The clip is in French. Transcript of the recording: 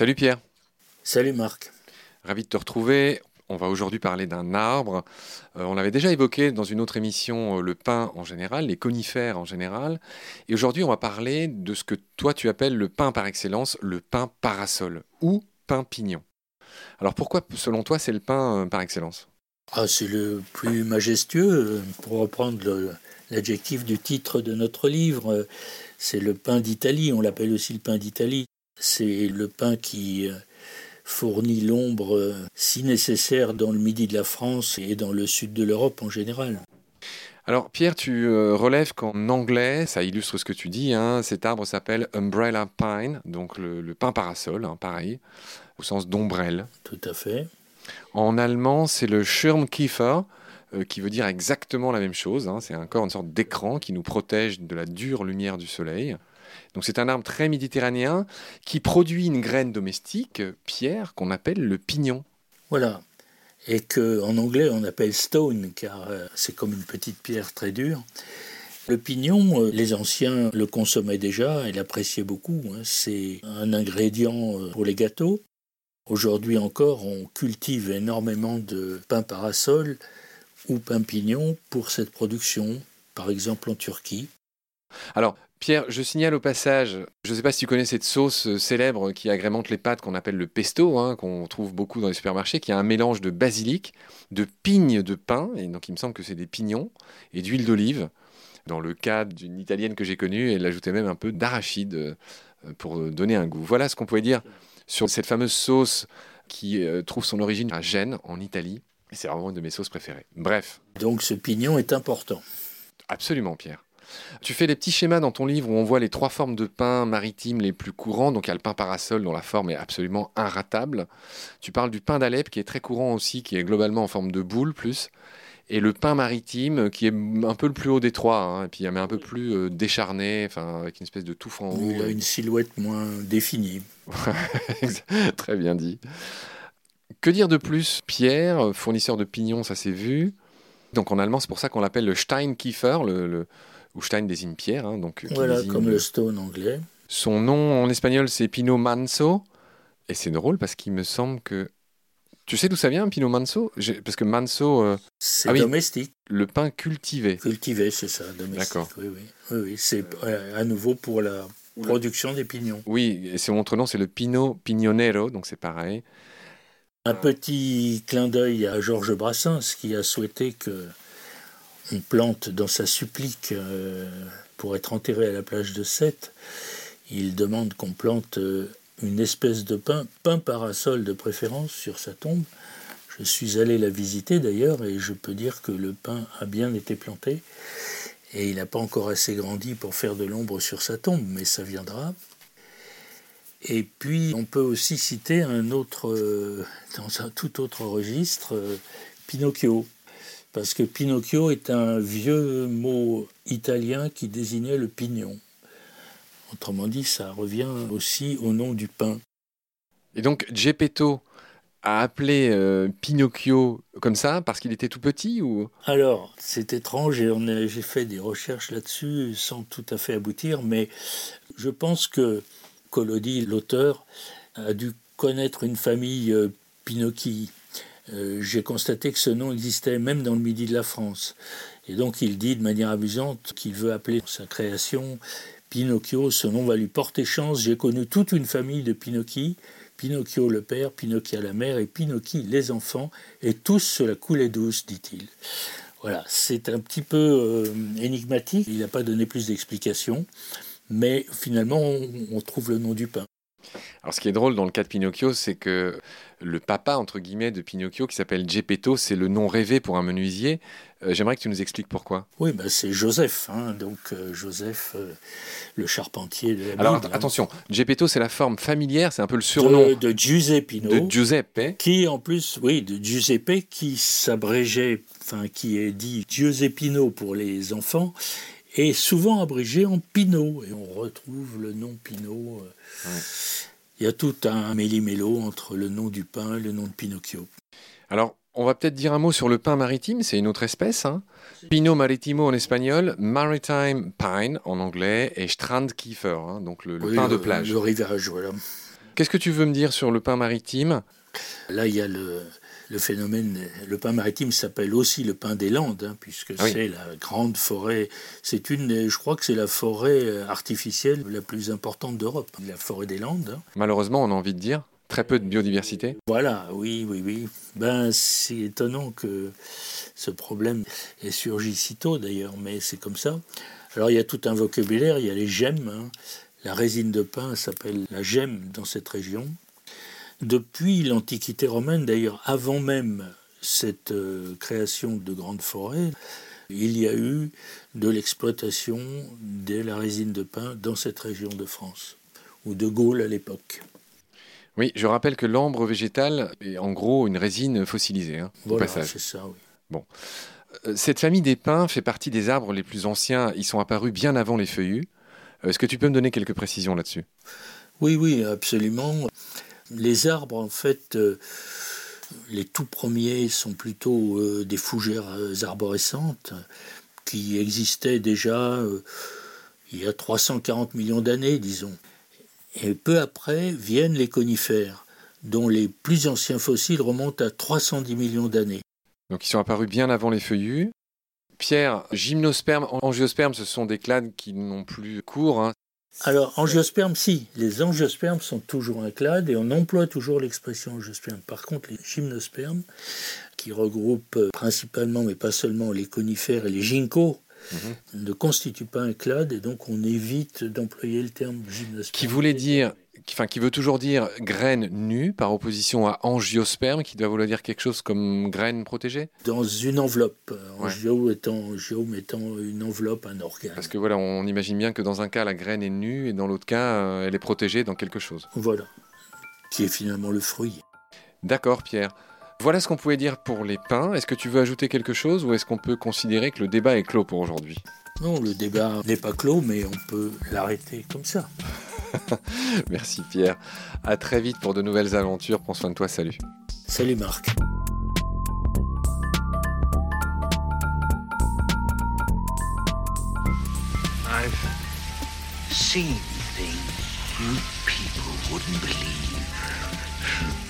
Salut Pierre. Salut Marc. Ravi de te retrouver. On va aujourd'hui parler d'un arbre. Euh, on l'avait déjà évoqué dans une autre émission, euh, le pin en général, les conifères en général. Et aujourd'hui, on va parler de ce que toi tu appelles le pin par excellence, le pin parasol ou pin pignon. Alors pourquoi, selon toi, c'est le pin euh, par excellence? Ah, C'est le plus majestueux, pour reprendre l'adjectif du titre de notre livre. C'est le pain d'Italie, on l'appelle aussi le pain d'Italie. C'est le pain qui fournit l'ombre euh, si nécessaire dans le midi de la France et dans le sud de l'Europe en général. Alors Pierre, tu euh, relèves qu'en anglais, ça illustre ce que tu dis, hein, cet arbre s'appelle Umbrella Pine, donc le, le pin parasol, hein, pareil, au sens d'ombrelle. Tout à fait. En allemand, c'est le Schirmkiefer, euh, qui veut dire exactement la même chose. Hein. c'est encore une sorte d'écran qui nous protège de la dure lumière du soleil. Donc c'est un arbre très méditerranéen qui produit une graine domestique, pierre, qu'on appelle le pignon. Voilà. Et qu'en anglais on appelle stone, car euh, c'est comme une petite pierre très dure. Le pignon, euh, les anciens le consommaient déjà et l'appréciaient beaucoup. Hein. C'est un ingrédient euh, pour les gâteaux. Aujourd'hui encore, on cultive énormément de pain parasol ou pain pignon pour cette production, par exemple en Turquie. Alors, Pierre, je signale au passage, je ne sais pas si tu connais cette sauce euh, célèbre qui agrémente les pâtes qu'on appelle le pesto, hein, qu'on trouve beaucoup dans les supermarchés, qui a un mélange de basilic, de pignes de pain, et donc il me semble que c'est des pignons, et d'huile d'olive. Dans le cas d'une italienne que j'ai connue, elle ajoutait même un peu d'arachide euh, pour donner un goût. Voilà ce qu'on pouvait dire sur cette fameuse sauce qui euh, trouve son origine à Gênes, en Italie. C'est vraiment une de mes sauces préférées. Bref. Donc ce pignon est important. Absolument, Pierre. Tu fais des petits schémas dans ton livre où on voit les trois formes de pain maritime les plus courants. Donc il y a le pain parasol dont la forme est absolument inratable. Tu parles du pain d'Alep qui est très courant aussi, qui est globalement en forme de boule plus. Et le pain maritime qui est un peu le plus haut des trois, hein, et puis mais un peu plus euh, décharné, enfin avec une espèce de touffe en haut. Il a une silhouette moins définie. très bien dit. Que dire de plus? Pierre, fournisseur de pignons, ça s'est vu. Donc en allemand, c'est pour ça qu'on l'appelle le Steinkiefer, le, ou Stein désigne pierre. Hein, donc, voilà, comme le stone anglais. Son nom en espagnol, c'est Pino Manso. Et c'est drôle parce qu'il me semble que. Tu sais d'où ça vient, Pino Manso? Parce que Manso. Euh, c'est ah domestique. Le pain cultivé. Cultivé, c'est ça, domestique. D'accord. Oui, oui. oui, C'est à nouveau pour la production des pignons. Oui, et son autre nom, c'est le Pino Pignonero, donc c'est pareil. Un petit clin d'œil à Georges Brassens qui a souhaité que on plante dans sa supplique euh, pour être enterré à la plage de Sète, il demande qu'on plante euh, une espèce de pin, pin parasol de préférence sur sa tombe. Je suis allé la visiter d'ailleurs et je peux dire que le pin a bien été planté et il n'a pas encore assez grandi pour faire de l'ombre sur sa tombe, mais ça viendra. Et puis on peut aussi citer un autre, euh, dans un tout autre registre, Pinocchio parce que Pinocchio est un vieux mot italien qui désignait le pignon. Autrement dit, ça revient aussi au nom du pain. Et donc Geppetto a appelé euh, Pinocchio comme ça parce qu'il était tout petit ou? Alors, c'est étrange et j'ai fait des recherches là-dessus sans tout à fait aboutir, mais je pense que Collodi, l'auteur, a dû connaître une famille euh, Pinocchi euh, j'ai constaté que ce nom existait même dans le midi de la France. Et donc il dit de manière amusante qu'il veut appeler sa création Pinocchio. Ce nom va lui porter chance. J'ai connu toute une famille de Pinocchi. Pinocchio le père, Pinocchio la mère et Pinocchi les enfants, et tous sur la coulée douce, dit-il. Voilà, c'est un petit peu euh, énigmatique, il n'a pas donné plus d'explications, mais finalement on trouve le nom du pain. Alors, ce qui est drôle dans le cas de Pinocchio, c'est que le papa, entre guillemets, de Pinocchio, qui s'appelle Geppetto, c'est le nom rêvé pour un menuisier. Euh, j'aimerais que tu nous expliques pourquoi. Oui, bah, c'est Joseph, hein, donc euh, Joseph, euh, le charpentier de la Alors hein. attention, Geppetto, c'est la forme familière, c'est un peu le surnom de, de Giuseppino, de Giuseppe, qui en plus, oui, de Giuseppe, qui s'abrégeait, enfin qui est dit Giuseppino pour les enfants, et souvent abrégé en Pinot, et on retrouve le nom Pinot. Il y a tout un méli-mélo entre le nom du pain et le nom de Pinocchio. Alors, on va peut-être dire un mot sur le pain maritime, c'est une autre espèce. Hein. Pino maritimo en espagnol, maritime pine en anglais et strandkiefer, hein, donc le, pain de plage. Le rivage, voilà. Qu'est-ce que tu veux me dire sur le pain maritime? Là, il y a le, phénomène. Le pain maritime s'appelle aussi le pain des Landes, hein, puisque c'est la grande forêt. C'est une, je crois que c'est la forêt artificielle la plus importante d'Europe, la forêt des Landes. Hein. Malheureusement, on a envie de dire. Très peu de biodiversité Voilà, oui, oui, oui. Ben, c'est étonnant que ce problème ait surgi si tôt d'ailleurs, mais c'est comme ça. Alors il y a tout un vocabulaire, il y a les gemmes. Hein. La résine de pain s'appelle la gemme dans cette région. Depuis l'Antiquité romaine, d'ailleurs avant même cette euh, création de grandes forêts, il y a eu de l'exploitation de la résine de pain dans cette région de France, ou de Gaulle à l'époque. Oui, je rappelle que l'ambre végétal est en gros une résine fossilisée, hein, voilà, c'est ça, oui. Bon. Euh, cette famille des pins fait partie des arbres les plus anciens. Ils sont apparus bien avant les feuillus. Euh, est-ce que tu peux me donner quelques précisions là-dessus? Oui, oui, absolument. Les arbres, en fait, euh, les tout premiers sont plutôt des fougères arborescentes qui existaient déjà il y a 340 millions d'années, disons. Et peu après viennent les conifères, dont les plus anciens fossiles remontent à 310 millions d'années. Donc ils sont apparus bien avant les feuillus. Pierre, gymnosperme, angiosperme, ce sont des clades qui n'ont plus cours. Hein. Alors, angiosperme, si. Les angiospermes sont toujours un clade et on emploie toujours l'expression angiosperme. Par contre, les gymnospermes, qui regroupent principalement, mais pas seulement, les conifères et les ginkgos, Mhm. ne constitue pas un clade et donc on évite d'employer le terme gymnosperme. Qui voulait dire, enfin qui veut toujours dire graine nue par opposition à angiosperme qui doit vouloir dire quelque chose comme graine protégée Dans une enveloppe. Angio étant, angiome étant une enveloppe, un organe. Parce que voilà, on imagine bien que dans un cas la graine est nue et dans l'autre cas euh, elle est protégée dans quelque chose. Voilà. Qui est finalement le fruit. D'accord Pierre. Voilà ce qu'on pouvait dire pour les pains. Est-ce que tu veux ajouter quelque chose ou est-ce qu'on peut considérer que le débat est clos pour aujourd'hui? Non, le débat n'est pas clos, mais on peut l'arrêter comme ça. Merci Pierre. À très vite pour de nouvelles aventures. Prends soin de toi. Salut. Salut Marc. I've seen things you people wouldn't believe.